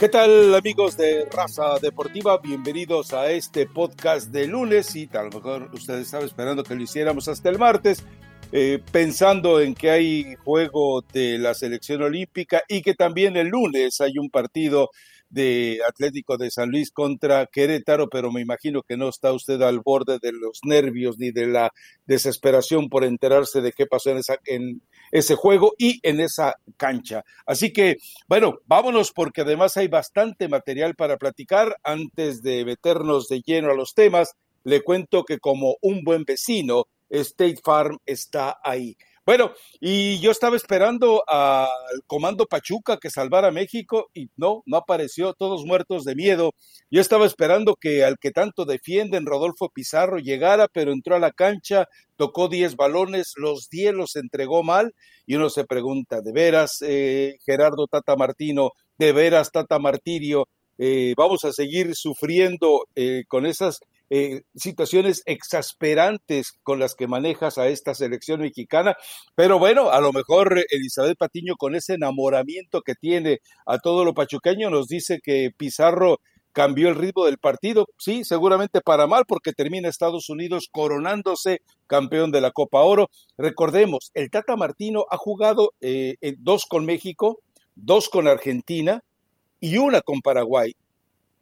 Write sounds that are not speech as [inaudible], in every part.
¿Qué tal amigos de Raza Deportiva? Bienvenidos a este podcast de lunes y a lo mejor ustedes estaban esperando que lo hiciéramos hasta el martes, eh, pensando en que hay juego de la selección olímpica y que también el lunes hay un partido de Atlético de San Luis contra Querétaro, pero me imagino que no está usted al borde de los nervios ni de la desesperación por enterarse de qué pasó en, esa, en ese juego y en esa cancha. Así que, bueno, vámonos porque además hay bastante material para platicar. Antes de meternos de lleno a los temas, le cuento que como un buen vecino, State Farm está ahí. Bueno, y yo estaba esperando al Comando Pachuca que salvara a México y no, no apareció, todos muertos de miedo. Yo estaba esperando que al que tanto defienden, Rodolfo Pizarro, llegara, pero entró a la cancha, tocó 10 balones, los 10 los entregó mal y uno se pregunta, ¿de veras, eh, Gerardo Tata Martino, de veras, Tata Martirio, eh, vamos a seguir sufriendo eh, con esas eh, situaciones exasperantes con las que manejas a esta selección mexicana, pero bueno, a lo mejor Elizabeth Patiño con ese enamoramiento que tiene a todo lo pachuqueño nos dice que Pizarro cambió el ritmo del partido, sí, seguramente para mal, porque termina Estados Unidos coronándose campeón de la Copa Oro. Recordemos, el Tata Martino ha jugado eh, dos con México, dos con Argentina y una con Paraguay.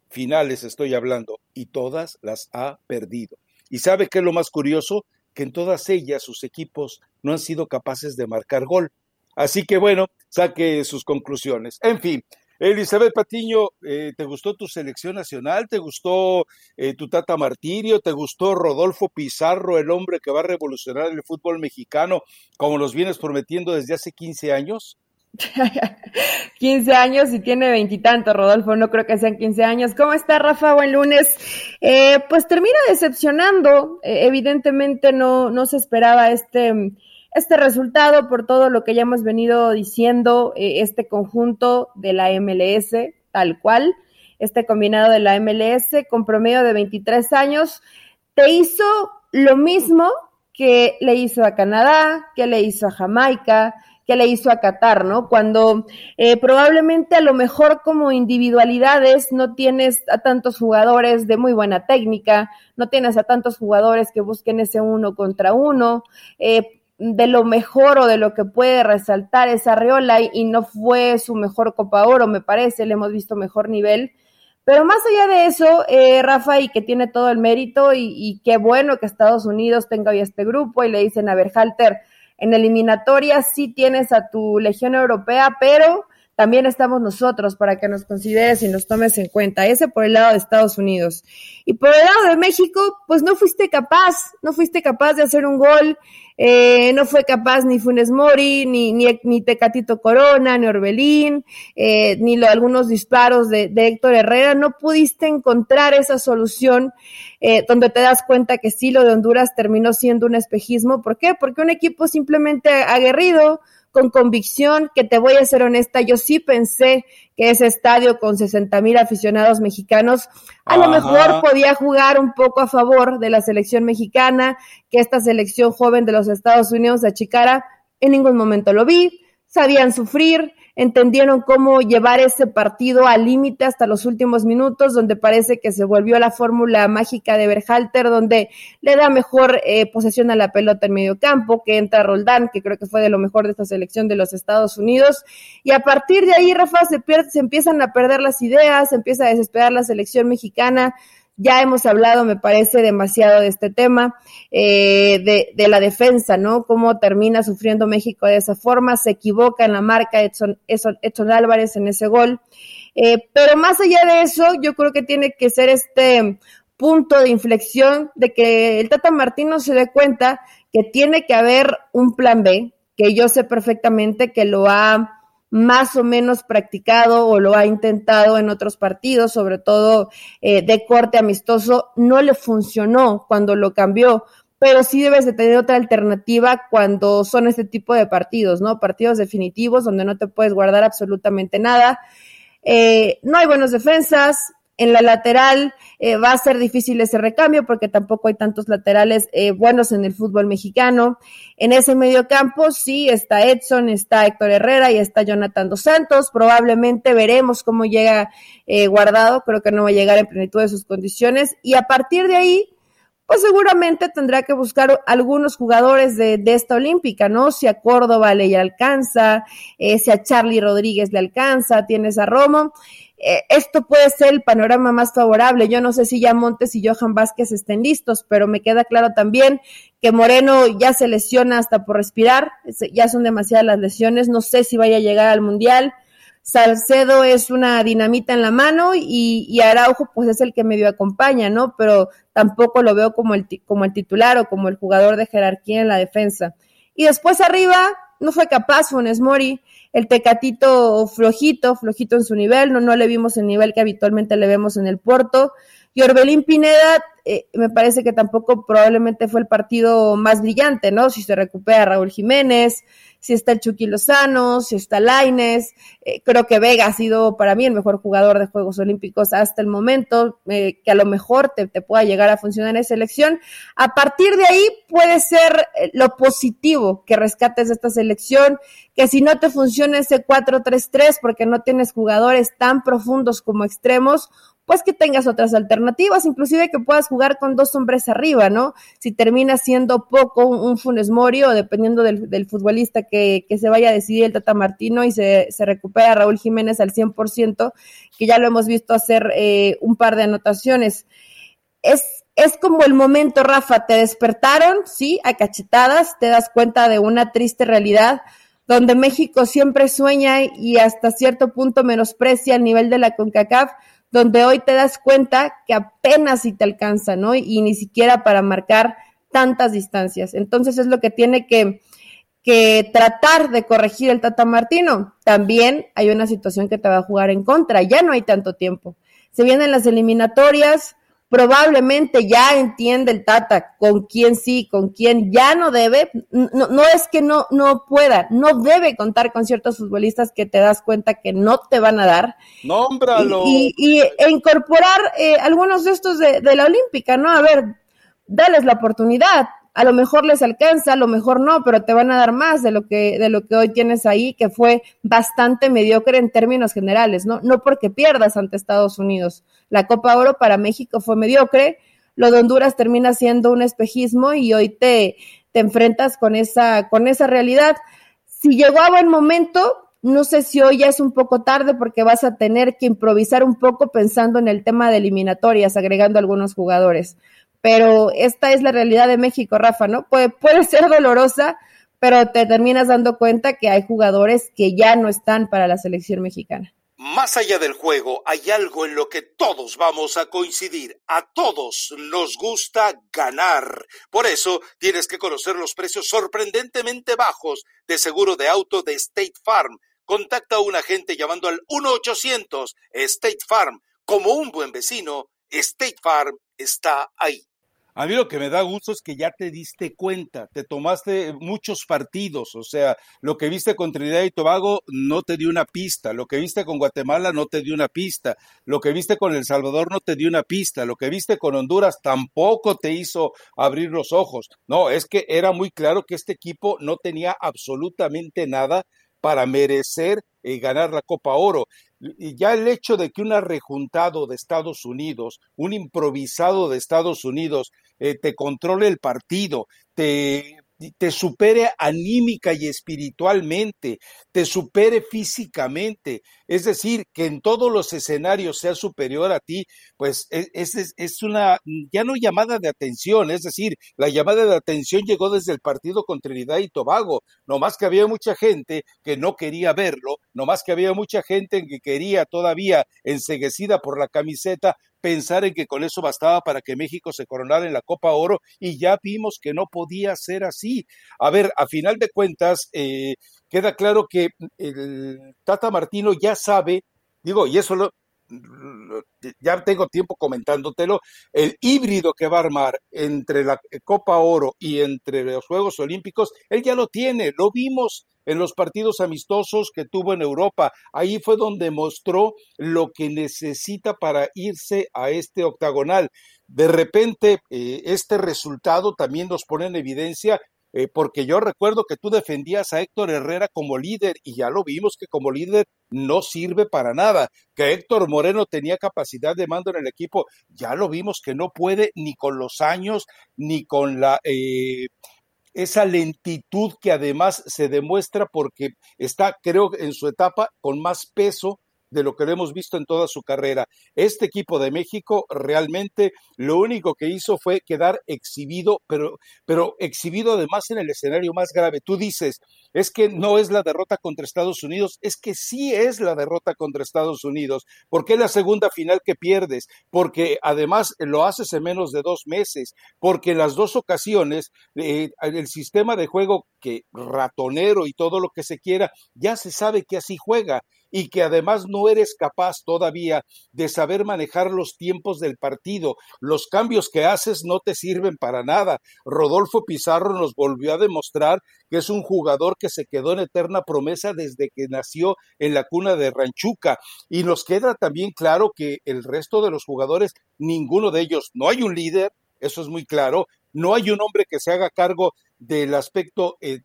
Finales estoy hablando, y todas las ha perdido. ¿Y sabe qué es lo más curioso? Que en todas ellas sus equipos no han sido capaces de marcar gol. Así que bueno, saque sus conclusiones. En fin, Elizabeth Patiño, eh, ¿te gustó tu selección nacional? ¿Te gustó eh, tu Tata Martirio? ¿Te gustó Rodolfo Pizarro, el hombre que va a revolucionar el fútbol mexicano como los vienes prometiendo desde hace 15 años? [laughs] 15 años y tiene veintitantos, Rodolfo, no creo que sean 15 años. ¿Cómo está, Rafa? Buen lunes. Eh, pues termina decepcionando, eh, evidentemente no, no se esperaba este, este resultado por todo lo que ya hemos venido diciendo, eh, este conjunto de la MLS, tal cual, este combinado de la MLS con promedio de 23 años, te hizo lo mismo que le hizo a Canadá, que le hizo a Jamaica, que le hizo a Qatar, ¿no? Cuando eh, probablemente a lo mejor como individualidades no tienes a tantos jugadores de muy buena técnica, no tienes a tantos jugadores que busquen ese uno contra uno, eh, de lo mejor o de lo que puede resaltar esa Arreola y, no fue su mejor Copa Oro, me parece, le hemos visto mejor nivel. Pero más allá de eso, eh, Rafa, y que tiene todo el mérito, y, y, qué bueno que Estados Unidos tenga hoy este grupo, y le dicen a Berhalter, en eliminatoria sí tienes a tu Legión Europea, pero también estamos nosotros para que nos consideres y nos tomes en cuenta. Ese por el lado de Estados Unidos. Y por el lado de México, pues no fuiste capaz, no fuiste capaz de hacer un gol, eh, no fue capaz ni Funes Mori, ni, ni, ni Tecatito Corona, ni Orbelín, eh, ni lo, algunos disparos de, de, Héctor Herrera, no pudiste encontrar esa solución eh, donde te das cuenta que sí, lo de Honduras terminó siendo un espejismo. ¿Por qué? Porque un equipo simplemente aguerrido, con convicción, que te voy a ser honesta, yo sí pensé que ese estadio con 60 mil aficionados mexicanos a Ajá. lo mejor podía jugar un poco a favor de la selección mexicana, que esta selección joven de los Estados Unidos achicara. En ningún momento lo vi, sabían sufrir, entendieron cómo llevar ese partido al límite hasta los últimos minutos, donde parece que se volvió la fórmula mágica de Berhalter, donde le da mejor eh, posesión a la pelota en medio campo, que entra Roldán, que creo que fue de lo mejor de esta selección de los Estados Unidos, y a partir de ahí, Rafa, se, pierde, se empiezan a perder las ideas, se empieza a desesperar la selección mexicana, ya hemos hablado, me parece, demasiado de este tema, eh, de, de, la defensa, ¿no? Cómo termina sufriendo México de esa forma, se equivoca en la marca Edson, Edson, Álvarez en ese gol. Eh, pero más allá de eso, yo creo que tiene que ser este punto de inflexión de que el Tata Martino se dé cuenta que tiene que haber un plan B, que yo sé perfectamente que lo ha más o menos practicado o lo ha intentado en otros partidos, sobre todo eh, de corte amistoso, no le funcionó cuando lo cambió, pero sí debes de tener otra alternativa cuando son este tipo de partidos, ¿no? Partidos definitivos donde no te puedes guardar absolutamente nada. Eh, no hay buenas defensas, en la lateral eh, va a ser difícil ese recambio porque tampoco hay tantos laterales eh, buenos en el fútbol mexicano. En ese medio campo sí está Edson, está Héctor Herrera y está Jonathan Dos Santos. Probablemente veremos cómo llega eh, guardado. Creo que no va a llegar en plenitud de sus condiciones. Y a partir de ahí, pues seguramente tendrá que buscar algunos jugadores de, esta olímpica, ¿no? Si a Córdoba le alcanza, eh, si a Charlie Rodríguez le alcanza, tienes a Romo. Eh, esto puede ser el panorama más favorable. Yo no sé si ya Montes y Johan Vázquez estén listos, pero me queda claro también que Moreno ya se lesiona hasta por respirar, ya son demasiadas las lesiones, no sé si vaya a llegar al Mundial. Salcedo es una dinamita en la mano y, y, Araujo pues es el que medio acompaña, ¿no? Pero tampoco lo veo como el, como el titular o como el jugador de jerarquía en la defensa. Y después arriba no fue capaz Funes Mori, el Tecatito flojito, flojito en su nivel, no, no le vimos el nivel que habitualmente le vemos en el Porto. Y Orbelín Pineda, eh, me parece que tampoco probablemente fue el partido más brillante, ¿no? Si se recupera Raúl Jiménez, si está el Chucky Lozano, si está Laines, eh, creo que Vega ha sido para mí el mejor jugador de Juegos Olímpicos hasta el momento, eh, que a lo mejor te, te, pueda llegar a funcionar en selección. A partir de ahí puede ser eh, lo positivo que rescates de esta selección, que si no te funciona ese 4-3-3 porque no tienes jugadores tan profundos como extremos, pues que tengas otras alternativas, inclusive que puedas jugar con dos hombres arriba, ¿no? Si termina siendo poco un, Funes Mori o dependiendo del, futbolista que, que, se vaya a decidir el Tata Martino y se, se recupera Raúl Jiménez al 100%, que ya lo hemos visto hacer eh, un par de anotaciones. Es, es como el momento, Rafa, te despertaron, sí, a cachetadas, te das cuenta de una triste realidad donde México siempre sueña y hasta cierto punto menosprecia el nivel de la CONCACAF, donde hoy te das cuenta que apenas si te alcanza, ¿no? Y, ni siquiera para marcar tantas distancias. Entonces es lo que tiene que, que tratar de corregir el Tata Martino. También hay una situación que te va a jugar en contra, ya no hay tanto tiempo. Se vienen las eliminatorias, probablemente ya entiende el Tata con quién sí, con quién ya no debe. No, no es que no, no pueda, no debe contar con ciertos futbolistas que te das cuenta que no te van a dar. Nómbralo. Y, y, e incorporar eh, algunos de estos de, de la Olímpica, ¿no? A ver, dales la oportunidad a lo mejor les alcanza, a lo mejor no, pero te van a dar más de lo que, de lo que hoy tienes ahí, que fue bastante mediocre en términos generales, ¿no? No porque pierdas ante Estados Unidos. La Copa Oro para México fue mediocre, lo de Honduras termina siendo un espejismo y hoy te, te enfrentas con esa, con esa realidad. Si llegó a buen momento, no sé si hoy ya es un poco tarde porque vas a tener que improvisar un poco pensando en el tema de eliminatorias, agregando algunos jugadores pero esta es la realidad de México, Rafa, ¿no? Puede, [laughs] ser dolorosa, pero te terminas dando cuenta que hay jugadores que ya no están para la selección mexicana. Más allá del juego, hay algo en lo que todos vamos a coincidir. A todos nos gusta ganar. Por eso tienes que conocer los precios sorprendentemente bajos de seguro de auto de State Farm. Contacta a un agente llamando al 1-800 State Farm. Como un buen vecino, State Farm está ahí. A mí lo que me da gusto es que ya te diste cuenta, te tomaste muchos partidos, o sea, lo que viste con Trinidad y Tobago no te dio una pista, lo que viste con Guatemala no te dio una pista, lo que viste con El Salvador no te dio una pista, lo que viste con Honduras tampoco te hizo abrir los ojos. No, es que era muy claro que este equipo no tenía absolutamente nada para merecer eh, ganar la Copa Oro. Y ya el hecho de que un arrejuntado de Estados Unidos, un improvisado de Estados Unidos, eh, te controle el partido, te te supere anímica y espiritualmente, te supere físicamente, es decir, que en todos los escenarios sea superior a ti, pues e, es, una, ya no llamada de atención, es decir, la llamada de atención llegó desde el partido con Trinidad y Tobago, no más que había mucha gente que no quería verlo, no más que había mucha gente que quería todavía enseguecida por la camiseta pensar en que con eso bastaba para que México se coronara en la Copa Oro y ya vimos que no podía ser así. A ver, a final de cuentas, eh, queda claro que el Tata Martino ya sabe, digo, y eso lo, ya tengo tiempo comentándotelo, el híbrido que va a armar entre la Copa Oro y entre los Juegos Olímpicos, él ya lo tiene, lo vimos en los partidos amistosos que tuvo en Europa. Ahí fue donde mostró lo que necesita para irse a este octagonal. De repente, eh, este resultado también nos pone en evidencia eh, porque yo recuerdo que tú defendías a Héctor Herrera como líder y ya lo vimos que como líder no sirve para nada, que Héctor Moreno tenía capacidad de mando en el equipo, ya lo vimos que no puede ni con los años, ni con la... Eh, esa lentitud que además se demuestra porque está, creo, en su etapa con más peso de lo que lo hemos visto en toda su carrera. Este equipo de México realmente lo único que hizo fue quedar exhibido, pero, pero exhibido además en el escenario más grave. Tú dices, es que no es la derrota contra Estados Unidos, es que sí es la derrota contra Estados Unidos, porque es la segunda final que pierdes, porque además lo haces en menos de dos meses, porque en las dos ocasiones eh, el sistema de juego que ratonero y todo lo que se quiera, ya se sabe que así juega y que además no eres capaz todavía de saber manejar los tiempos del partido. Los cambios que haces no te sirven para nada. Rodolfo Pizarro nos volvió a demostrar que es un jugador que se quedó en eterna promesa desde que nació en la cuna de Ranchuca. Y nos queda también claro que el resto de los jugadores, ninguno de ellos, no hay un líder, eso es muy claro, no hay un hombre que se haga cargo del aspecto eh,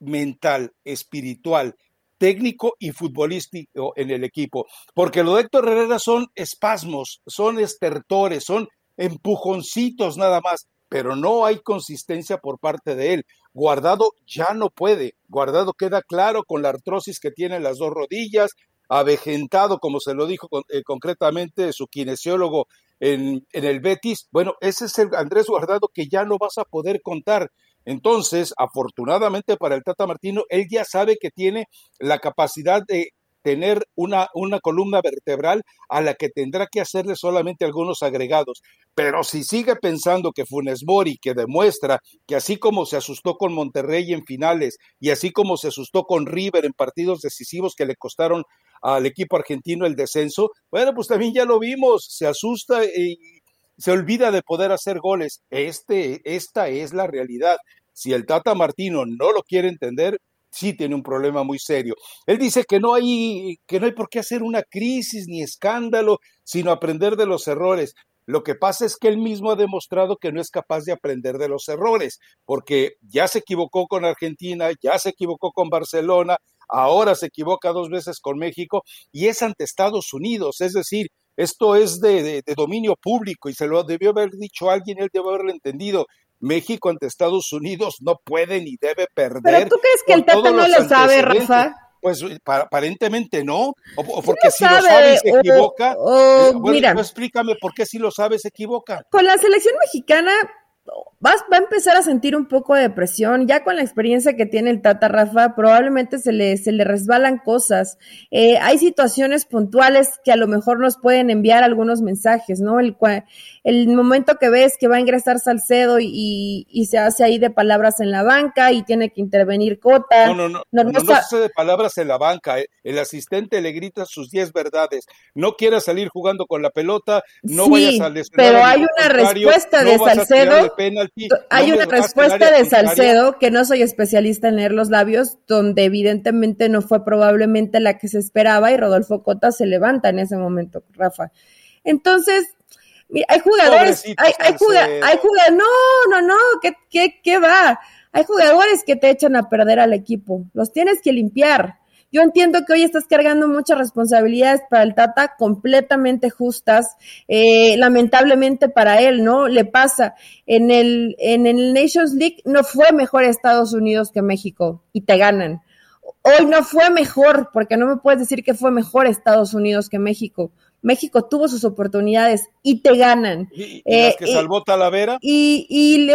mental, espiritual, técnico y futbolístico en el equipo. Porque lo de Héctor Herrera son espasmos, son estertores, son empujoncitos nada más, pero no hay consistencia por parte de él. Guardado ya no puede. Guardado queda claro con la artrosis que tiene en las dos rodillas, avejentado, como se lo dijo eh, concretamente su kinesiólogo en, en, el Betis. Bueno, ese es el Andrés Guardado que ya no vas a poder contar. Entonces, afortunadamente para el Tata Martino, él ya sabe que tiene la capacidad de tener una, una columna vertebral a la que tendrá que hacerle solamente algunos agregados. Pero si sigue pensando que Funes Mori, que demuestra que así como se asustó con Monterrey en finales y así como se asustó con River en partidos decisivos que le costaron al equipo argentino el descenso, bueno, pues también ya lo vimos, se asusta y se olvida de poder hacer goles. Este, esta es la realidad. Si el Tata Martino no lo quiere entender, sí tiene un problema muy serio. Él dice que no hay que no hay por qué hacer una crisis ni escándalo, sino aprender de los errores. Lo que pasa es que él mismo ha demostrado que no es capaz de aprender de los errores, porque ya se equivocó con Argentina, ya se equivocó con Barcelona, ahora se equivoca dos veces con México y es ante Estados Unidos, es decir, esto es de, dominio público y se lo debió haber dicho alguien, él debió haberlo entendido. México ante Estados Unidos no puede ni debe perder. ¿Pero tú crees que el Tata no lo sabe, Rafa? Pues aparentemente no, o, porque si lo sabe se equivoca. Eh, mira, pues explícame por qué si lo sabe se equivoca. Con la selección mexicana va a empezar a sentir un poco de presión, ya con la experiencia que tiene el Tata Rafa, probablemente se le, se le resbalan cosas. Eh, hay situaciones puntuales que a lo mejor nos pueden enviar algunos mensajes, ¿no? El, el momento que ves que va a ingresar Salcedo y, y, se hace ahí de palabras en la banca y tiene que intervenir Cota. No, no, no, no, no, se hace de palabras en la banca, eh. el asistente le grita sus diez verdades, no quiera salir jugando con la pelota, no vayas a lesionar pero hay una respuesta de Salcedo hay una respuesta de Salcedo, que no soy especialista en leer los labios, donde evidentemente no fue probablemente la que se esperaba y Rodolfo Cota se levanta en ese momento, Rafa. Entonces, hay jugadores, hay, hay, hay jugadores, no, no, no, ¿qué, qué, ¿qué va? Hay jugadores que te echan a perder al equipo, los tienes que limpiar. Yo entiendo que hoy estás cargando muchas responsabilidades para el Tata completamente justas. Eh, lamentablemente para él, ¿no? Le pasa. En el, en el Nations League no fue mejor Estados Unidos que México y te ganan. Hoy no fue mejor, porque no me puedes decir que fue mejor Estados Unidos que México. México tuvo sus oportunidades y te ganan. ¿Y, las que eh, salvó Talavera? Y, y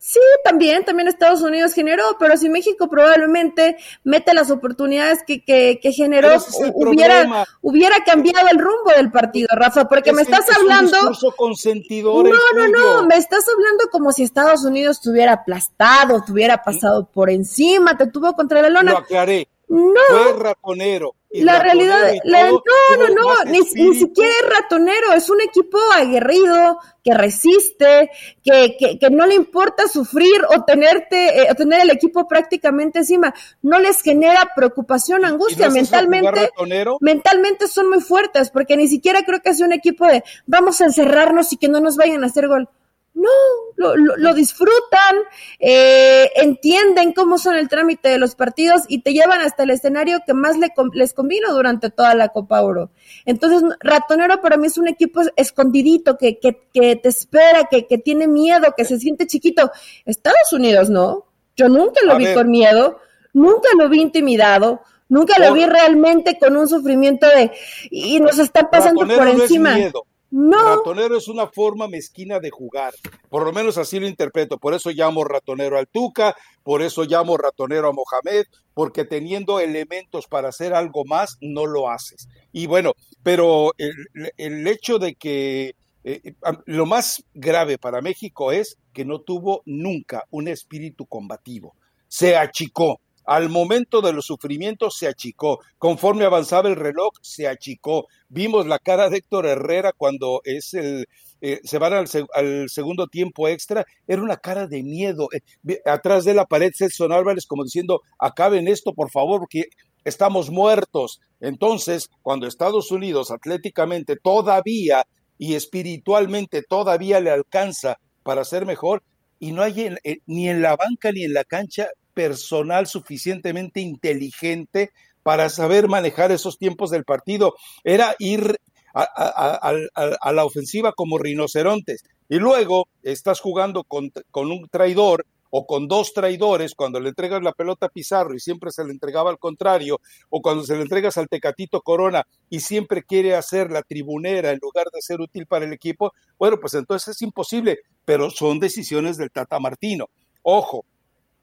sí, también, también Estados Unidos generó, pero si México probablemente mete las oportunidades que, que, que generó, hubiera, hubiera cambiado el rumbo del partido, Rafa, porque me estás hablando... no, no, no, me estás hablando como si Estados Unidos te hubiera aplastado, te hubiera pasado por encima, te tuvo contra la lona. Lo aclaré. No. Fue ratonero la realidad, la, no, no, no, ni, siquiera es ratonero, es un equipo aguerrido, que resiste, que, que, que no le importa sufrir o tenerte, eh, o tener el equipo prácticamente encima, no les genera preocupación, angustia, mentalmente, mentalmente son muy fuertes, porque ni siquiera creo que sea un equipo de vamos a encerrarnos y que no nos vayan a hacer gol. No, lo, lo, disfrutan, eh, entienden cómo son el trámite de los partidos y te llevan hasta el escenario que más les convino durante toda la Copa Oro. Entonces, Ratonero para mí es un equipo escondidito que, que, que te espera, que, que tiene miedo, que se siente chiquito. Estados Unidos, ¿no? Yo nunca lo vi con miedo, nunca lo vi intimidado, nunca lo vi realmente con un sufrimiento de y nos están pasando por encima. No. Ratonero es una forma mezquina de jugar. Por lo menos así lo interpreto. Por eso llamo ratonero al Tuca, por eso llamo ratonero a Mohamed, porque teniendo elementos para hacer algo más, no lo haces. Y bueno, pero el, hecho de que eh, eh, lo más grave para México es que no tuvo nunca un espíritu combativo. Se achicó al momento de los sufrimientos se achicó. Conforme avanzaba el reloj, se achicó. Vimos la cara de Héctor Herrera cuando es el, eh, se van al, segundo tiempo extra, era una cara de miedo. Eh, atrás de la pared, Celso Álvarez como diciendo, acaben esto, por favor, porque estamos muertos. Entonces, cuando Estados Unidos atléticamente todavía y espiritualmente todavía le alcanza para ser mejor, y no hay ni en la banca ni en la cancha personal suficientemente inteligente para saber manejar esos tiempos del partido. Era ir a, la ofensiva como rinocerontes. Y luego estás jugando con, con, un traidor o con dos traidores cuando le entregas la pelota a Pizarro y siempre se le entregaba al contrario, o cuando se le entregas al Tecatito Corona y siempre quiere hacer la tribunera en lugar de ser útil para el equipo, bueno, pues entonces es imposible, pero son decisiones del Tata Martino. Ojo,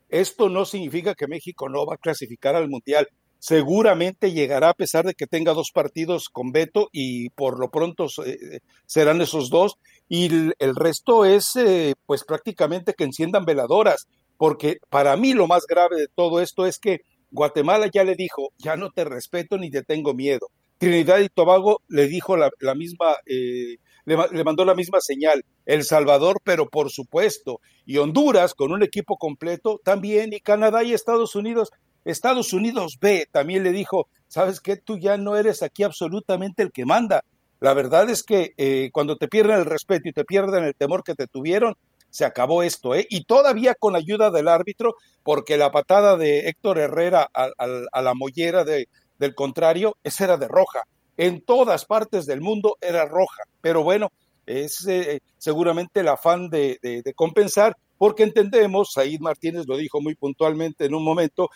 esto no significa que México no va a clasificar al Mundial. Seguramente llegará a pesar de que tenga dos partidos con veto y por lo pronto eh, serán esos dos. Y el, resto es eh, pues prácticamente que enciendan veladoras, porque para mí lo más grave de todo esto es que Guatemala ya le dijo, ya no te respeto ni te tengo miedo. Trinidad y Tobago le dijo la, misma, eh, le, mandó la misma señal. El Salvador, pero por supuesto, y Honduras con un equipo completo también, y Canadá y Estados Unidos. Estados Unidos B también le dijo, sabes qué, tú ya no eres aquí absolutamente el que manda. La verdad es que eh, cuando te pierden el respeto y te pierden el temor que te tuvieron, se acabó esto, ¿eh? Y todavía con ayuda del árbitro, porque la patada de Héctor Herrera a, a la mollera de, del contrario, esa era de roja. En todas partes del mundo era roja. Pero bueno, es eh, seguramente el afán de, compensar, porque entendemos, Said Martínez lo dijo muy puntualmente en un momento,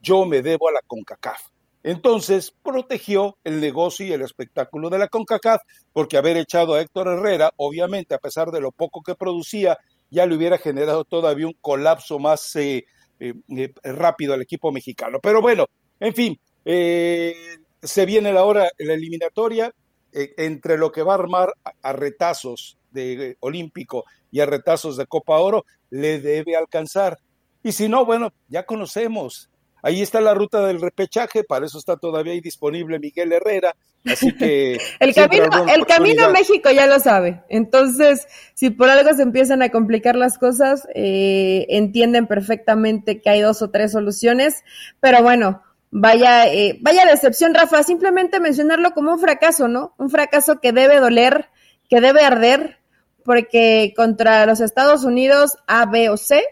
yo me debo a la CONCACAF. Entonces protegió el negocio y el espectáculo de la CONCACAF, porque haber echado a Héctor Herrera, obviamente, a pesar de lo poco que producía, ya le hubiera generado todavía un colapso más eh, eh, rápido al equipo mexicano. Pero bueno, en fin, se viene la hora, la eliminatoria, eh, entre lo que va a armar a, retazos de Olímpico y a retazos de Copa Oro, le debe alcanzar. Y si no, bueno, ya conocemos. Ahí está la ruta del repechaje, para eso está todavía ahí disponible Miguel Herrera. Así que. [laughs] el camino, el camino a México ya lo sabe. Entonces, si por algo se empiezan a complicar las cosas, eh, entienden perfectamente que hay dos o tres soluciones. Pero bueno, vaya, eh, vaya decepción, Rafa, simplemente mencionarlo como un fracaso, ¿no? Un fracaso que debe doler, que debe arder, porque contra los Estados Unidos A, B o C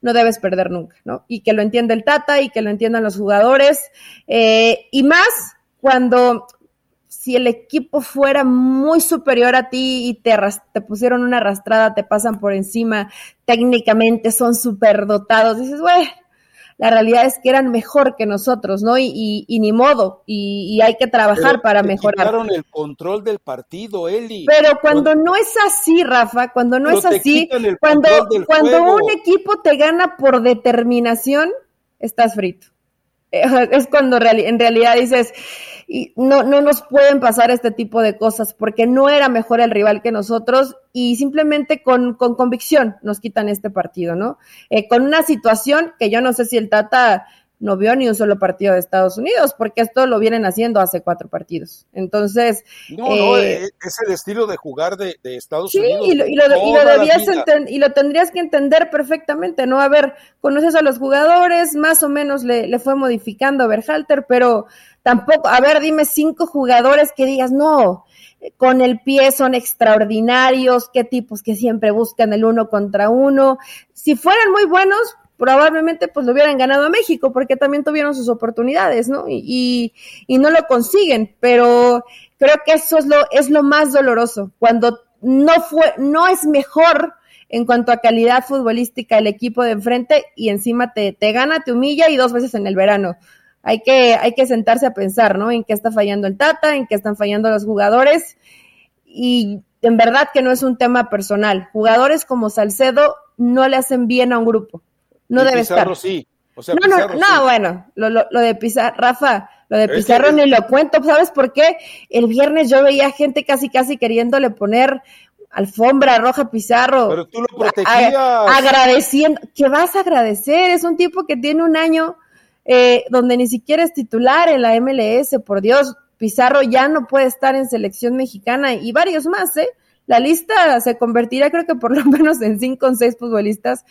no debes perder nunca, ¿no? Y que lo entienda el Tata y que lo entiendan los jugadores, eh, y más cuando si el equipo fuera muy superior a ti y te, pusieron una arrastrada, te pasan por encima, técnicamente son súper dotados, dices, güey, la realidad es que eran mejor que nosotros, ¿no? Y, y, ni modo, y, hay que trabajar para mejorar. El control del partido, Eli. Pero cuando no es así, Rafa, cuando no es así, cuando, cuando un equipo te gana por determinación, estás frito. [laughs] Es cuando en realidad dices, y no, no nos pueden pasar este tipo de cosas porque no era mejor el rival que nosotros y simplemente con, con convicción nos quitan este partido, ¿no? Eh, con una situación que yo no sé si el Tata no vio ni un solo partido de Estados Unidos, porque esto lo vienen haciendo hace cuatro partidos. Entonces. No, no, eh, es el estilo de jugar de, Estados Unidos. Sí, y lo, y lo, y lo tendrías que entender perfectamente, ¿no? A ver, conoces a los jugadores, más o menos le, le fue modificando a Berhalter, pero tampoco, a ver, dime cinco jugadores que digas, no, con el pie son extraordinarios, qué tipos que siempre buscan el uno contra uno. Si fueran muy buenos, probablemente pues lo hubieran ganado a México, porque también tuvieron sus oportunidades, ¿no? Y, no lo consiguen, pero creo que eso es lo, es lo más doloroso, cuando no fue, no es mejor en cuanto a calidad futbolística el equipo de enfrente y encima te, te gana, te humilla y dos veces en el verano. Hay que, hay que sentarse a pensar, ¿no? En qué está fallando el Tata, en qué están fallando los jugadores y en verdad que no es un tema personal. Jugadores como Salcedo no le hacen bien a un grupo no debe estar. sí. no, no, no, bueno, lo, lo, de Pizarro, Rafa, lo de Pizarro ni lo cuento, ¿sabes por qué? El viernes yo veía gente casi, casi queriéndole poner alfombra roja Pizarro. Pero tú lo protegías. agradeciendo, ¿qué vas a agradecer? Es un tipo que tiene un año eh, donde ni siquiera es titular en la MLS, por Dios, Pizarro ya no puede estar en selección mexicana y varios más, ¿eh? La lista se convertirá creo que por lo [laughs] menos en cinco o seis futbolistas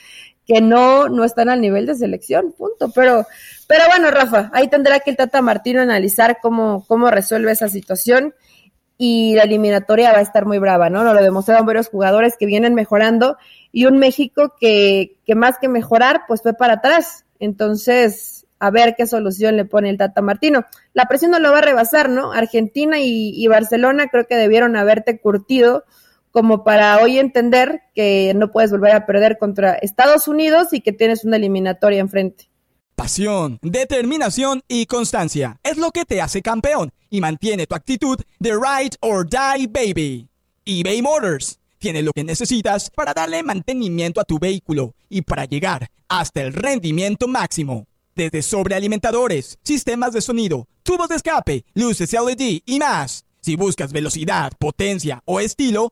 que no, no están al nivel de selección, punto. Pero, pero bueno, Rafa, ahí tendrá que el Tata Martino analizar cómo, cómo resuelve esa situación y la eliminatoria va a estar muy brava, ¿no? Lo demostraron varios jugadores que vienen mejorando y un México que, que más que mejorar, pues fue para atrás. Entonces, a ver qué solución le pone el Tata Martino. La presión no lo va a rebasar, ¿no? Argentina y, y Barcelona creo que debieron haberte curtido como para hoy entender que no puedes volver a perder contra Estados Unidos y que tienes una eliminatoria enfrente. Pasión, determinación y constancia es lo que te hace campeón y mantiene tu actitud de ride or die baby. eBay Motors tiene lo que necesitas para darle mantenimiento a tu vehículo y para llegar hasta el rendimiento máximo. Desde sobrealimentadores, sistemas de sonido, tubos de escape, luces LED y más. Si buscas velocidad, potencia o estilo,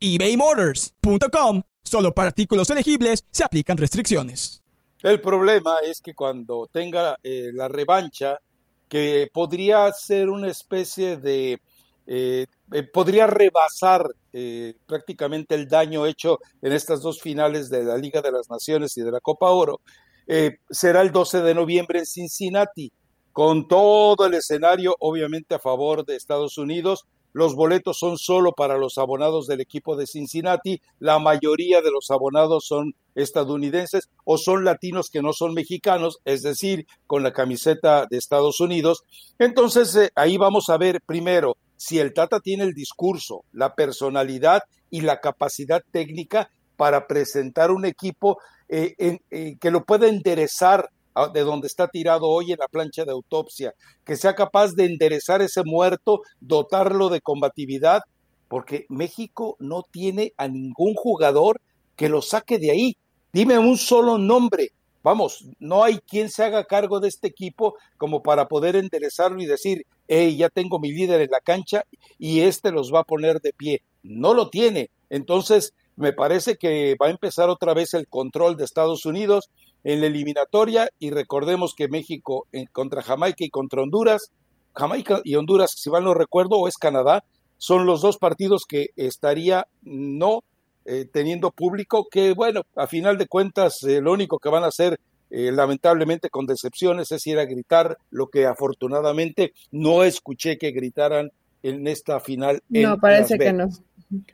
ebaymotors.com. Solo para artículos elegibles se aplican restricciones. El problema es que cuando tenga eh, la revancha, que podría ser una especie de... Eh, eh, podría rebasar prácticamente el daño hecho en estas dos finales de la Liga de las Naciones y de la Copa Oro, será el 12 de noviembre en Cincinnati, con todo el escenario obviamente a favor de Estados Unidos, los boletos son solo para los abonados del equipo de Cincinnati. La mayoría de los abonados son estadounidenses o son latinos que no son mexicanos, es decir, con la camiseta de Estados Unidos. Entonces, eh, ahí vamos a ver primero si el Tata tiene el discurso, la personalidad y la capacidad técnica para presentar un equipo eh, eh, que lo pueda enderezar de donde está tirado hoy en la plancha de autopsia, que sea capaz de enderezar ese muerto, dotarlo de combatividad, porque México no tiene a ningún jugador que lo saque de ahí. Dime un solo nombre. Vamos, no hay quien se haga cargo de este equipo como para poder enderezarlo y decir, hey, ya tengo mi líder en la cancha y este los va a poner de pie. No lo tiene. Entonces, me parece que va a empezar otra vez el control de Estados Unidos en la eliminatoria y recordemos que México en, contra Jamaica y contra Honduras, Jamaica y Honduras, si mal no recuerdo, o es Canadá, son los dos partidos que estaría no eh, teniendo público, que bueno, a final de cuentas eh, lo único que van a hacer eh, lamentablemente con decepciones es ir a gritar lo que afortunadamente no escuché que gritaran en esta final. No, parece que no.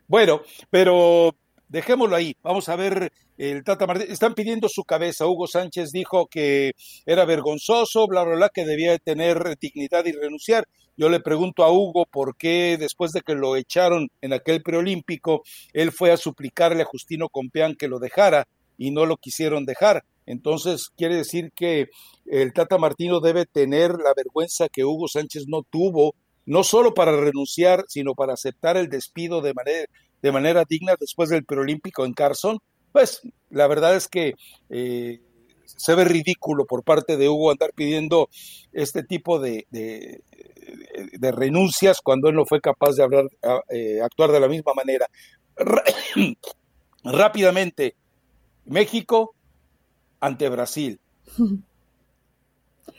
Bueno, pero dejémoslo ahí. Vamos a ver el Tata Martínez. Están pidiendo su cabeza. Hugo Sánchez dijo que era vergonzoso, bla, bla, bla, que debía tener dignidad y renunciar. Yo le pregunto a Hugo por qué después de que lo echaron en aquel preolímpico, él fue a suplicarle a Justino Compeán que lo dejara y no lo quisieron dejar. Entonces, quiere decir que el Tata Martino debe tener la vergüenza que Hugo Sánchez no tuvo, no solo para renunciar, sino para aceptar el despido de manera, de manera digna después del preolímpico en Carson. Pues la verdad es que eh, se ve ridículo por parte de Hugo andar pidiendo este tipo de, de, renuncias cuando él no fue capaz de hablar, eh, actuar de la misma manera. [coughs] Rápidamente, México ante Brasil. [laughs]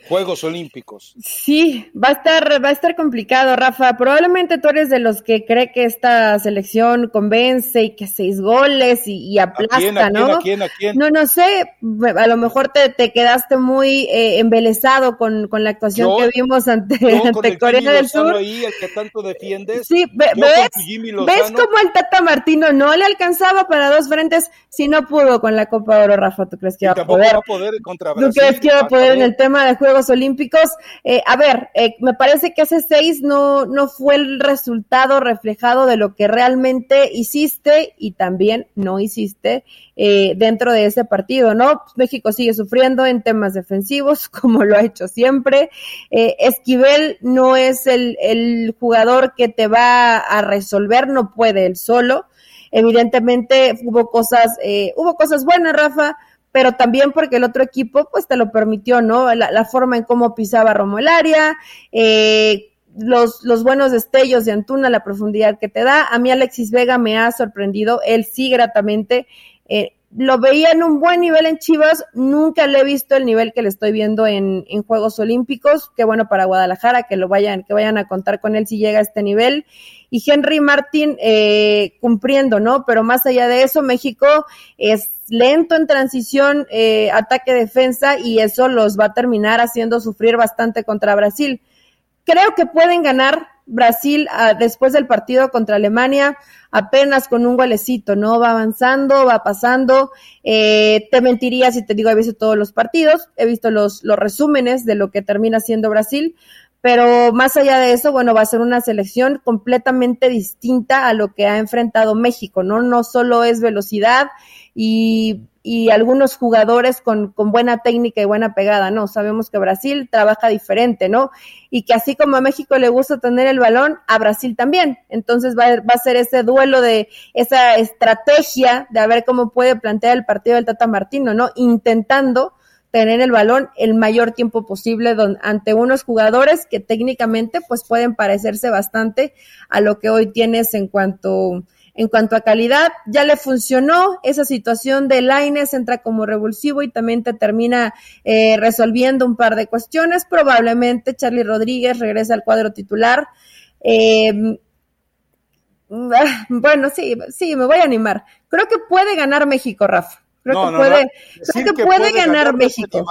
Juegos Olímpicos. Sí, va a estar, va a estar complicado, Rafa. Probablemente tú eres de los que cree que esta selección convence y que seis goles y, aplasta, ¿no? No, no sé. A lo mejor te, te quedaste muy eh, embelesado con, con, la actuación que vimos ante, ante Corea del Sur. Ahí, el que tanto defiendes. Sí, ves, ves cómo el Tata Martino no le alcanzaba para dos frentes si no pudo con la Copa de Oro, Rafa. ¿Tú crees que va a poder? Va a poder contra Brasil, ¿Tú crees que va a poder en el tema de juego? Olímpicos. Eh, a ver, eh, me parece que ese seis no, no fue el resultado reflejado de lo que realmente hiciste y también no hiciste eh, dentro de ese partido, ¿no? México sigue sufriendo en temas defensivos, [laughs] como lo ha hecho siempre. Esquivel no es el, el jugador que te va a resolver, no puede él solo. Evidentemente hubo cosas, hubo cosas buenas, Rafa, pero también porque el otro equipo pues te lo permitió, ¿no? La, forma en cómo pisaba Romo el área, eh, los, los buenos destellos de Antuna, la profundidad que te da. A mí Alexis Vega me ha sorprendido, él sí gratamente. Eh, lo veía en un buen nivel en Chivas, nunca le he visto el nivel que le estoy viendo en, en Juegos Olímpicos, qué bueno para Guadalajara, que lo vayan, que vayan a contar con él si llega a este nivel y Henry Martin eh, cumpliendo, ¿no? Pero más allá de eso, México es lento en transición, eh, ataque-defensa y eso los va a terminar haciendo sufrir bastante contra Brasil. Creo que pueden ganar Brasil ah, después del partido contra Alemania apenas con un golecito, ¿no? Va avanzando, va pasando. Eh, te mentiría si te digo, he visto todos los partidos, he visto los, los resúmenes de lo que termina siendo Brasil, pero más allá de eso, bueno, va a ser una selección completamente distinta a lo que ha enfrentado México, ¿no? No solo es velocidad y, y algunos jugadores con, con, buena técnica y buena pegada, no, sabemos que Brasil trabaja diferente, ¿no? Y que así como a México le gusta tener el balón, a Brasil también. Entonces va, va a ser ese duelo de esa estrategia de a ver cómo puede plantear el partido del Tata Martino, ¿no? Intentando tener el balón el mayor tiempo posible ante unos jugadores que técnicamente pues pueden parecerse bastante a lo que hoy tienes en cuanto en cuanto a calidad, ya le funcionó esa situación de Laines, entra como revulsivo y también te termina eh, resolviendo un par de cuestiones. Probablemente Charlie Rodríguez regresa al cuadro titular. Eh, bueno, sí, sí, me voy a animar. Creo que puede ganar México, Rafa. Creo que puede, creo que, puede, ganar, México.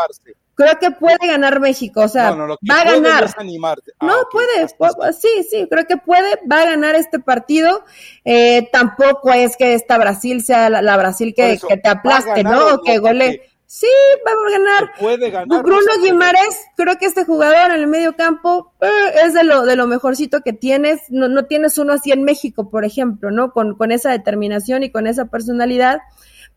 Creo que puede ganar México, o sea, va a ganar. Ah, no puede, sí, sí, creo que puede, va a ganar este partido. Eh, tampoco es que esta Brasil sea la, Brasil que, te aplaste, ¿no? O que gole. Sí, va a ganar. Puede ganar. Bruno Guimares, creo que este jugador en el medio campo eh, es de lo, de lo mejorcito que tienes. No, no tienes uno así en México, por ejemplo, ¿no? Con, con esa determinación y con esa personalidad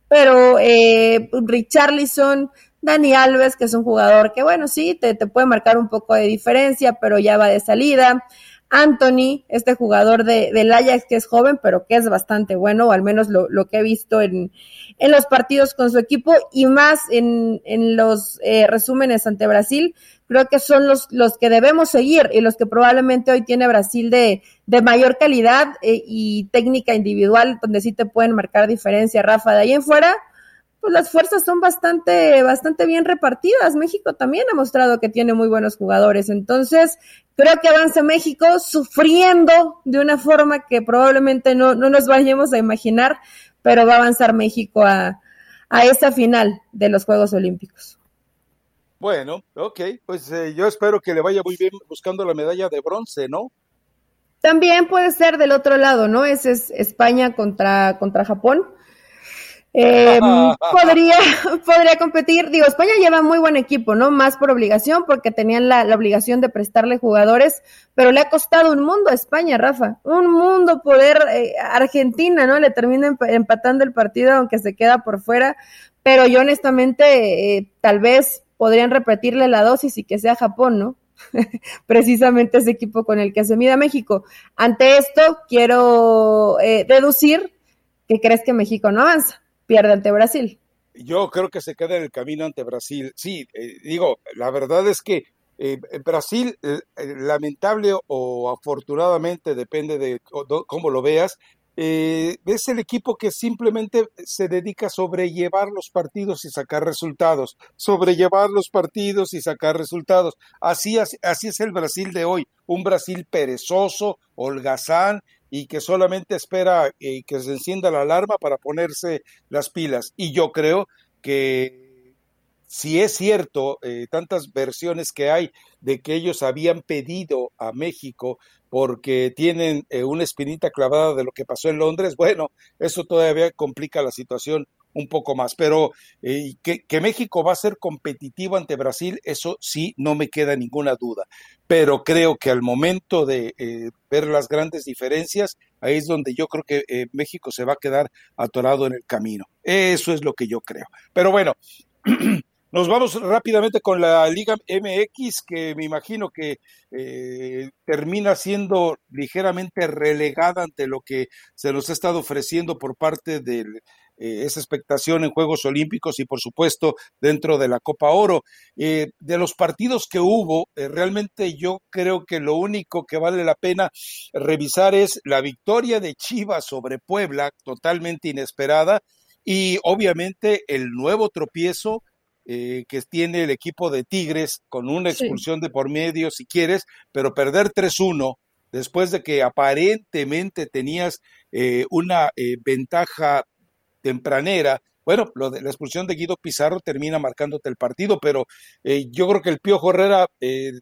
pero eh, Richarlison, Dani Alves, que es un jugador que, bueno, sí, te, te, puede marcar un poco de diferencia, pero ya va de salida. Anthony, este jugador de, del Ajax que es joven, pero que es bastante bueno, o al menos lo, lo que he visto en, en, los partidos con su equipo y más en, en los eh, resúmenes ante Brasil, creo que son los, los que debemos seguir y los que probablemente hoy tiene Brasil de, de mayor calidad eh, y técnica individual, donde sí te pueden marcar diferencia, Rafa. De ahí en fuera, pues las fuerzas son bastante, bastante bien repartidas. México también ha mostrado que tiene muy buenos jugadores. Entonces, creo que avanza México sufriendo de una forma que probablemente no, no nos vayamos a imaginar, pero va a avanzar México a, a esa final de los Juegos Olímpicos. Bueno, ok, pues eh, yo espero que le vaya muy bien buscando la medalla de bronce, ¿no? También puede ser del otro lado, ¿no? Ese es España contra, contra Japón. Eh, [laughs] podría, [laughs] podría competir. Digo, España lleva muy buen equipo, ¿no? Más por obligación, porque tenían la, obligación de prestarle jugadores, pero le ha costado un mundo a España, Rafa. Un mundo poder. Eh, Argentina, ¿no? Le termina empatando el partido, aunque se queda por fuera. Pero yo, honestamente, eh, tal vez podrían repetirle la dosis y que sea Japón, ¿no? [laughs] Precisamente ese equipo con el que se mida México. Ante esto, quiero deducir que crees que México no avanza pierde ante Brasil. Yo creo que se queda en el camino ante Brasil. Sí, eh, digo, la verdad es que eh, Brasil, eh, lamentable o afortunadamente, depende de cómo lo veas, es el equipo que simplemente se dedica a sobrellevar los partidos y sacar resultados, sobrellevar los partidos y sacar resultados. Así, así es el Brasil de hoy, un Brasil perezoso, holgazán, y que solamente espera eh, que se encienda la alarma para ponerse las pilas. Y yo creo que si es cierto, eh, tantas versiones que hay de que ellos habían pedido a México porque tienen eh, una espinita clavada de lo que pasó en Londres, bueno, eso todavía complica la situación un poco más. Pero eh, que, México va a ser competitivo ante Brasil, eso sí, no me queda ninguna duda. Pero creo que al momento de ver las grandes diferencias, ahí es donde yo creo que México se va a quedar atorado en el camino. Eso es lo que yo creo. Pero bueno. [clears throat] Nos vamos rápidamente con la Liga MX, que me imagino que termina siendo ligeramente relegada ante lo que se nos ha estado ofreciendo por parte del eh, esa expectación en Juegos Olímpicos y por supuesto dentro de la Copa Oro. Eh, de los partidos que hubo, eh, realmente yo creo que lo único que vale la pena revisar es la victoria de Chivas sobre Puebla, totalmente inesperada, y obviamente el nuevo tropiezo que tiene el equipo de Tigres con una expulsión de por medio, si quieres, pero perder 3-1 después de que aparentemente tenías una ventaja tempranera. Bueno, lo de la expulsión de Guido Pizarro termina marcándote el partido, pero eh, yo creo que el Piojo Herrera eh,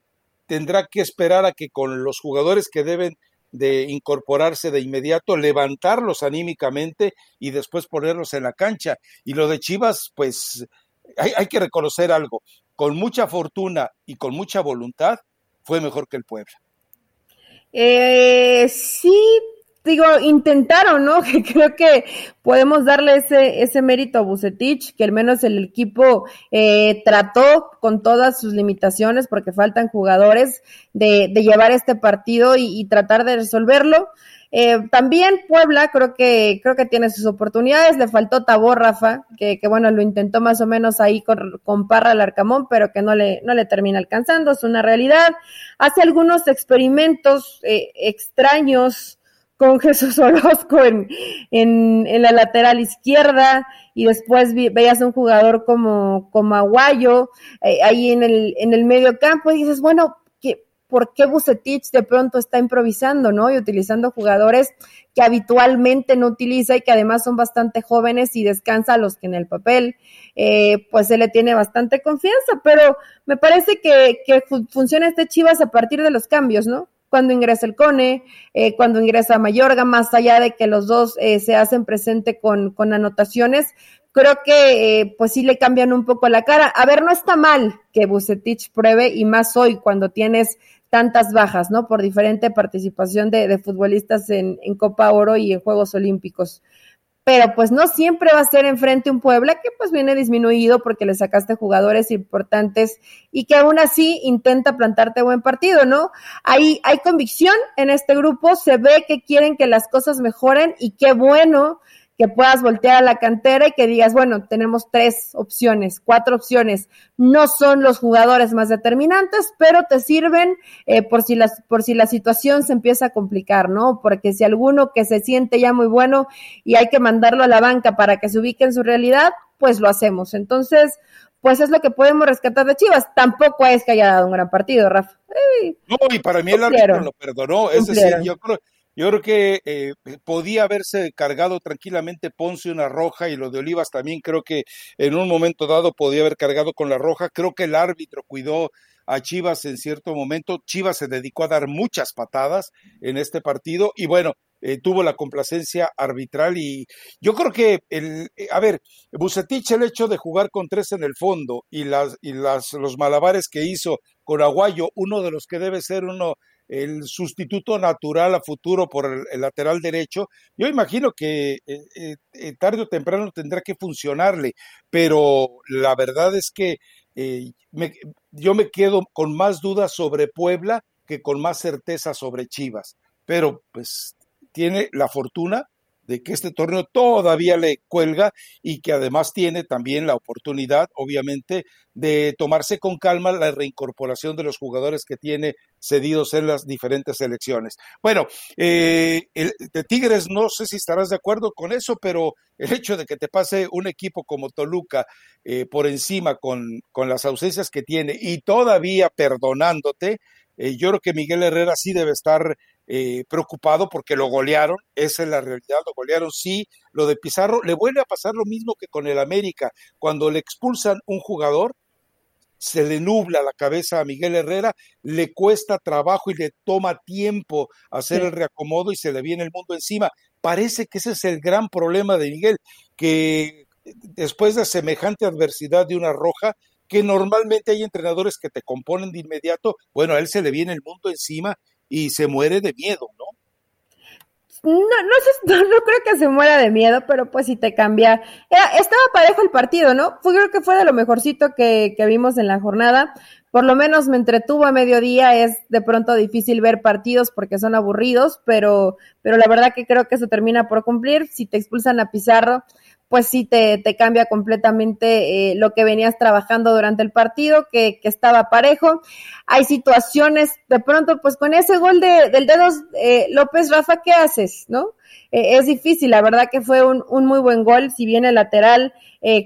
tendrá que esperar a que con los jugadores que deben de incorporarse de inmediato, levantarlos anímicamente y después ponerlos en la cancha. Y lo de Chivas, pues hay, que reconocer algo, con mucha fortuna y con mucha voluntad, fue mejor que el Puebla. Eh, sí, digo, intentaron, ¿no? [laughs] Que creo que podemos darle ese, ese mérito a Bucetich, que al menos el equipo eh, trató con todas sus limitaciones, porque faltan jugadores, de, de llevar este partido y, tratar de resolverlo. Eh, también Puebla creo que creo que tiene sus oportunidades. Le faltó Tabor Rafa, que, que bueno lo intentó más o menos ahí con, con Parra al Arcamón, pero que no le no le termina alcanzando. Es una realidad. Hace algunos experimentos eh, extraños con [laughs] Jesús Orozco en, en, la lateral izquierda y después veías a un jugador como, como Aguayo eh, ahí en el, en el medio campo y dices, bueno, ¿qué, ¿por qué Bucetich de pronto está improvisando, no? Y utilizando jugadores que habitualmente no utiliza y que además son bastante jóvenes y descansa a los que en el papel, eh, pues se le tiene bastante confianza, pero me parece que, que funciona este Chivas a partir de los cambios, ¿no? Cuando ingresa el Cone, eh, cuando ingresa Mayorga, más allá de que los dos eh, se hacen presente con, con anotaciones, creo que eh, pues sí le cambian un poco la cara. A ver, no está mal que Bucetich pruebe y más hoy cuando tienes tantas bajas, ¿no? Por diferente participación de, de futbolistas en, en Copa Oro y en Juegos Olímpicos pero pues no siempre va a ser enfrente un Puebla que pues viene disminuido porque le sacaste jugadores importantes y que aún así intenta plantarte buen partido, ¿no? Hay, hay convicción en este grupo, se ve que quieren que las cosas mejoren y qué bueno que puedas voltear a la cantera y que digas, bueno, tenemos tres opciones, cuatro opciones. No son los jugadores más determinantes, pero te sirven eh, por, si las, por si la situación se empieza a complicar, ¿no? Porque si alguno que se siente ya muy bueno y hay que mandarlo a la banca para que se ubique en su realidad, pues lo hacemos. Entonces, pues es lo que podemos rescatar de Chivas. Tampoco es que haya dado un gran partido, Rafa. no, y para mí el árbitro lo perdonó. Es decir, yo creo, yo creo que eh, podía haberse cargado tranquilamente Ponce una roja y lo de Olivas también creo que en un momento dado podía haber cargado con la roja. Creo que el árbitro cuidó a Chivas en cierto momento. Chivas se dedicó a dar muchas patadas en este partido y bueno, eh, tuvo la complacencia arbitral y yo creo que, el, a ver, Bucetich el hecho de jugar con tres en el fondo y, las, y las, los malabares que hizo con Aguayo, uno de los que debe ser uno el sustituto natural a futuro por el, lateral derecho, yo imagino que eh, eh, tarde o temprano tendrá que funcionarle, pero la verdad es que yo me quedo con más dudas sobre Puebla que con más certeza sobre Chivas. Pero pues tiene la fortuna de que este torneo todavía le cuelga y que además tiene también la oportunidad, obviamente, de tomarse con calma la reincorporación de los jugadores que tiene cedidos en las diferentes selecciones. Bueno, eh, el, de Tigres no sé si estarás de acuerdo con eso, pero el hecho de que te pase un equipo como Toluca eh, por encima con, con las ausencias que tiene y todavía perdonándote, eh, yo creo que Miguel Herrera sí debe estar eh, preocupado porque lo golearon, esa es la realidad, lo golearon, sí, lo de Pizarro, le vuelve a pasar lo mismo que con el América, cuando le expulsan un jugador, se le nubla la cabeza a Miguel Herrera, le cuesta trabajo y le toma tiempo hacer el reacomodo y se le viene el mundo encima. Parece que ese es el gran problema de Miguel, que después de semejante adversidad de una roja, que normalmente hay entrenadores que te componen de inmediato, bueno, a él se le viene el mundo encima y se muere de miedo, ¿no? No, [laughs] no, no, creo que se muera de miedo, pero pues si te cambia. estaba parejo el partido, ¿no? Fue, creo que fue de lo mejorcito que, que vimos en la jornada. Por lo menos me entretuvo a mediodía. Es de pronto difícil ver partidos porque son aburridos, pero, pero la verdad que creo que eso termina por cumplir. Si te expulsan a Pizarro, pues sí te, te cambia completamente eh, lo que venías trabajando durante el partido, que, que, estaba parejo. Hay situaciones, de pronto, pues con ese gol de, del dedos, eh, López Rafa, ¿qué haces? ¿No? Eh, es difícil, la verdad que fue un, muy buen gol, si bien el lateral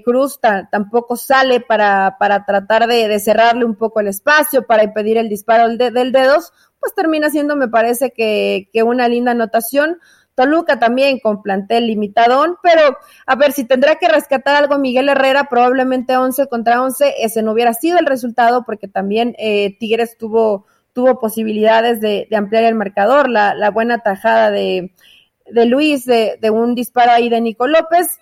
Cruz tampoco sale para, para tratar de, cerrarle un poco el espacio, para impedir el disparo del, del dedos, pues termina siendo, me parece que, una linda anotación. Toluca también con plantel limitadón, pero a ver si tendrá que rescatar algo Miguel Herrera, probablemente 11 contra 11, ese no hubiera sido el resultado porque también eh, Tigres tuvo, tuvo posibilidades de, ampliar el marcador, la buena tajada de, de Luis, de, de, un disparo ahí de Nico López,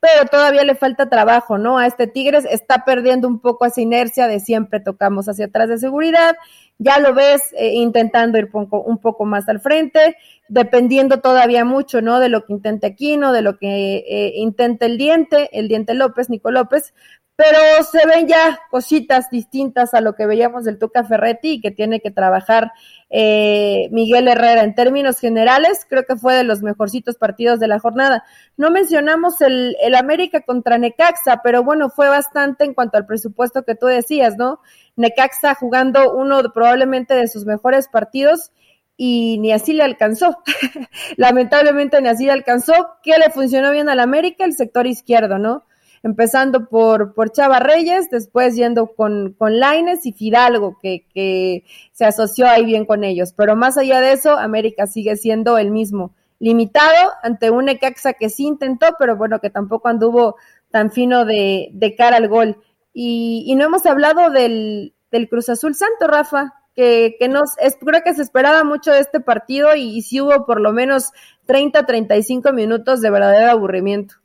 pero todavía le falta trabajo, ¿no? A este Tigres está perdiendo un poco esa inercia de siempre tocamos hacia atrás de seguridad, ya lo ves eh, intentando ir un poco, más al frente, dependiendo todavía mucho, ¿no? De lo que intente Aquino, de lo que eh, intente el diente, el diente López, Nico López, pero se ven ya cositas distintas a lo que veíamos del Tuca Ferretti y que tiene que trabajar eh, Miguel Herrera. En términos generales, creo que fue de los mejorcitos partidos de la jornada. No mencionamos el, el América contra Necaxa, pero bueno, fue bastante en cuanto al presupuesto que tú decías, ¿no? Necaxa jugando uno probablemente de sus mejores partidos y ni así le alcanzó. [laughs] Lamentablemente ni así le alcanzó. ¿Qué le funcionó bien al América? El sector izquierdo, ¿no? Empezando por, por Chava Reyes, después yendo con, con Laines y Fidalgo, que, que se asoció ahí bien con ellos. Pero más allá de eso, América sigue siendo el mismo. Limitado ante un Necaxa que sí intentó, pero bueno, que tampoco anduvo tan fino de, de cara al gol. Y, y no hemos hablado del, del Cruz Azul Santo, Rafa, que, que nos, es, creo que se esperaba mucho de este partido y, si hubo por lo menos 30, 35 minutos de verdadero aburrimiento.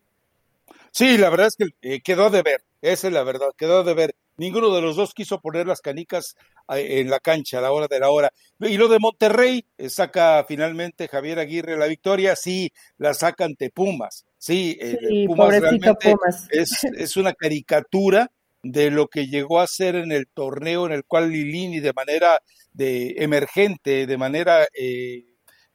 Sí, la verdad es que eh, quedó de ver, esa es la verdad, quedó de ver. Ninguno de los dos quiso poner las canicas eh, en la cancha a la hora de la hora. Y lo de Monterrey, eh, saca finalmente Javier Aguirre la victoria, sí, la saca ante Pumas. Sí, Pumas realmente Es, es una caricatura de lo que llegó a ser en el torneo en el cual Lilini de manera de emergente, de manera eh,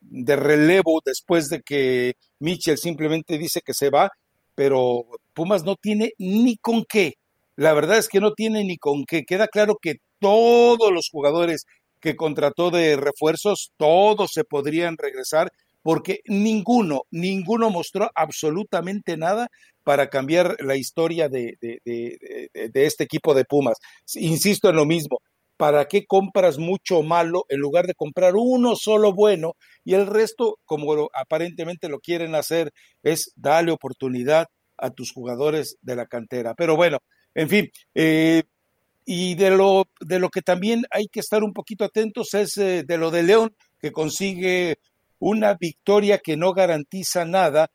de relevo después de que Mitchell simplemente dice que se va, pero Pumas no tiene ni con qué. La verdad es que no tiene ni con qué. Queda claro que todos los jugadores que contrató de refuerzos, todos se podrían regresar porque ninguno, ninguno mostró absolutamente nada para cambiar la historia de, este equipo de Pumas. Insisto en lo mismo, ¿para qué compras mucho malo en lugar de comprar uno solo bueno y el resto, como aparentemente lo quieren hacer, es darle oportunidad a tus jugadores de la cantera? Pero bueno, en fin, eh, y de lo, de lo que también hay que estar un poquito atentos es eh, de lo de León, que consigue una victoria que no garantiza nada,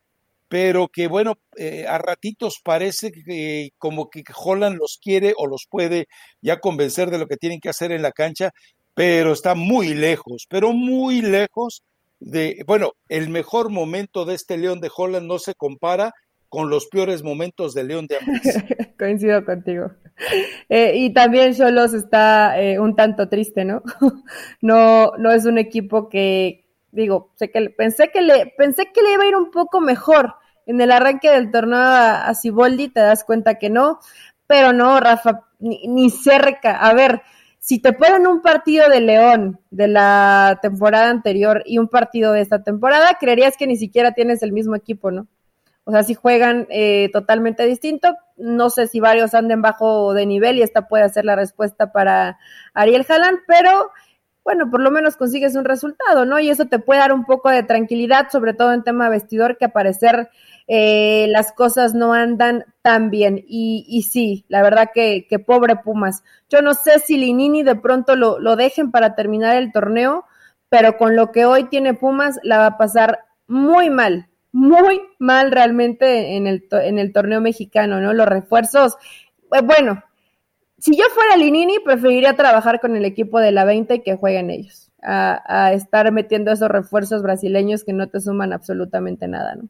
pero que bueno, eh, a ratitos parece que como que Holland los quiere o los puede ya convencer de lo que tienen que hacer en la cancha, pero está muy lejos, pero muy lejos de, bueno, el mejor momento de este León de Holland no se compara con los peores momentos de León de Ambrís. [laughs] Coincido contigo. Eh, y también Cholos está eh, un tanto triste, ¿no? [laughs] no, no es un equipo que, digo, sé que pensé que le, pensé que le iba a ir un poco mejor en el arranque del torneo a, Ciboldi, te das cuenta que no, pero no, Rafa, ni, ni cerca. A ver, si te ponen un partido de León de la temporada anterior y un partido de esta temporada, creerías que ni siquiera tienes el mismo equipo, ¿no? O sea, si juegan eh, totalmente distinto, no sé si varios anden bajo de nivel y esta puede ser la respuesta para Ariel Haaland, pero bueno, por lo menos consigues un resultado, ¿no? Y eso te puede dar un poco de tranquilidad, sobre todo en tema vestidor, que a parecer eh, las cosas no andan tan bien. Y, y sí, la verdad que, pobre Pumas. Yo no sé si Linini de pronto lo, lo dejen para terminar el torneo, pero con lo que hoy tiene Pumas la va a pasar muy mal, muy mal realmente en el, en el torneo mexicano, ¿no? Los refuerzos, eh, bueno, si yo fuera Linini, preferiría trabajar con el equipo de la 20 y que jueguen ellos, a, a estar metiendo esos refuerzos brasileños que no te suman absolutamente nada, ¿no?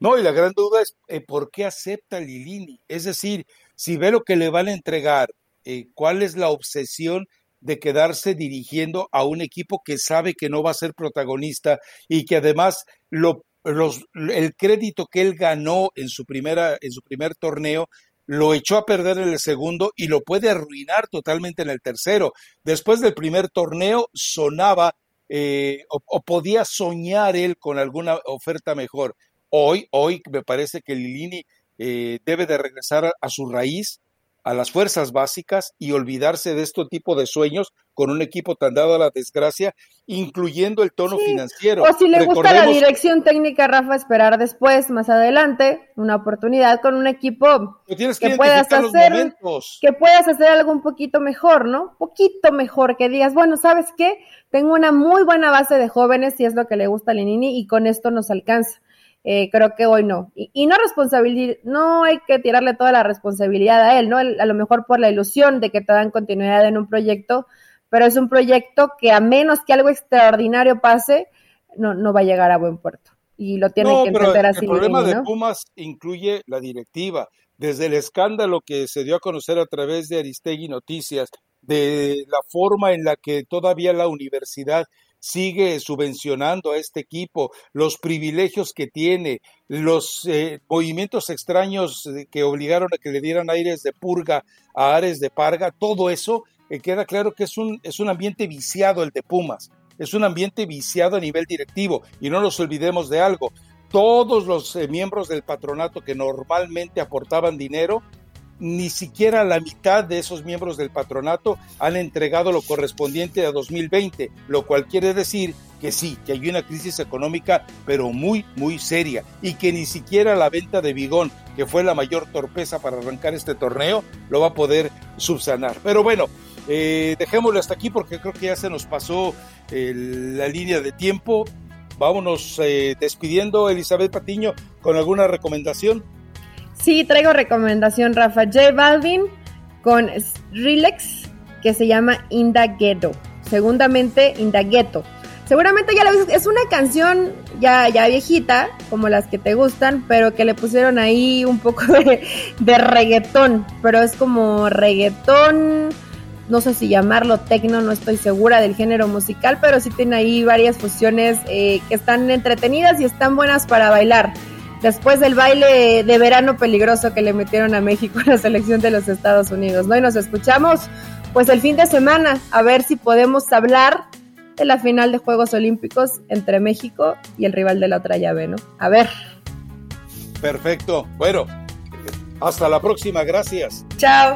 No, y la gran duda es eh, por qué acepta Lilini. Es decir, si ve lo que le van a entregar, eh, cuál es la obsesión de quedarse dirigiendo a un equipo que sabe que no va a ser protagonista y que además lo los, el crédito que él ganó en su, primera, en su primer torneo lo echó a perder en el segundo y lo puede arruinar totalmente en el tercero. Después del primer torneo sonaba eh, o, podía soñar él con alguna oferta mejor. Hoy, hoy me parece que Lilini eh, debe de regresar a su raíz, a las fuerzas básicas y olvidarse de este tipo de sueños con un equipo tan dado a la desgracia, incluyendo el tono sí. financiero. O si le Recordemos... gusta la dirección técnica, Rafa, esperar después, más adelante, una oportunidad con un equipo que, puedas hacer, que puedas hacer algo un poquito mejor, ¿no? Poquito mejor, que digas, bueno, ¿sabes qué? Tengo una muy buena base de jóvenes, si es lo que le gusta a Lenini, y con esto nos alcanza. Eh, creo que hoy no. Y, y, no responsabilidad, no hay que tirarle toda la responsabilidad a él, ¿no? A lo mejor por la ilusión de que te dan continuidad en un proyecto, pero es un proyecto que a menos que algo extraordinario pase, no, no va a llegar a buen puerto. Y lo tiene no, que entender así. El problema de Pumas incluye la directiva. Desde el escándalo que se dio a conocer a través de Aristegui Noticias, de la forma en la que todavía la universidad sigue subvencionando a este equipo, los privilegios que tiene, los eh, movimientos extraños que obligaron a que le dieran aires de purga a Ares de Parga, todo eso eh, queda claro que es un, es un ambiente viciado el de Pumas, es un ambiente viciado a nivel directivo y no nos olvidemos de algo. Todos los eh, miembros del patronato que normalmente aportaban dinero ni siquiera la mitad de esos miembros del patronato han entregado lo correspondiente a 2020, lo cual quiere decir que sí, que hay una crisis económica, pero muy, muy seria, y que ni siquiera la venta de Bigón, que fue la mayor torpeza para arrancar este torneo, lo va a poder subsanar. Pero bueno, eh, dejémoslo hasta aquí porque creo que ya se nos pasó la línea de tiempo. Vámonos eh, despidiendo, Elizabeth Patiño, con alguna recomendación. Sí, traigo recomendación, Rafa. J Balvin con Relax, que se llama Indagueto. Segundamente, Indagueto. Seguramente ya la viste, es una canción ya, ya viejita, como las que te gustan, pero que le pusieron ahí un poco de, de reggaetón. Pero es como reggaetón, no sé si llamarlo tecno, no estoy segura del género musical, pero sí tiene ahí varias fusiones eh, que están entretenidas y están buenas para bailar después del baile de verano peligroso que le metieron a México en la selección de los Estados Unidos, ¿no? Y nos escuchamos pues el fin de semana a ver si podemos hablar de la final de Juegos Olímpicos entre México y el rival de la otra llave, ¿no? A ver. Perfecto. Bueno, hasta la próxima. Gracias. Chao.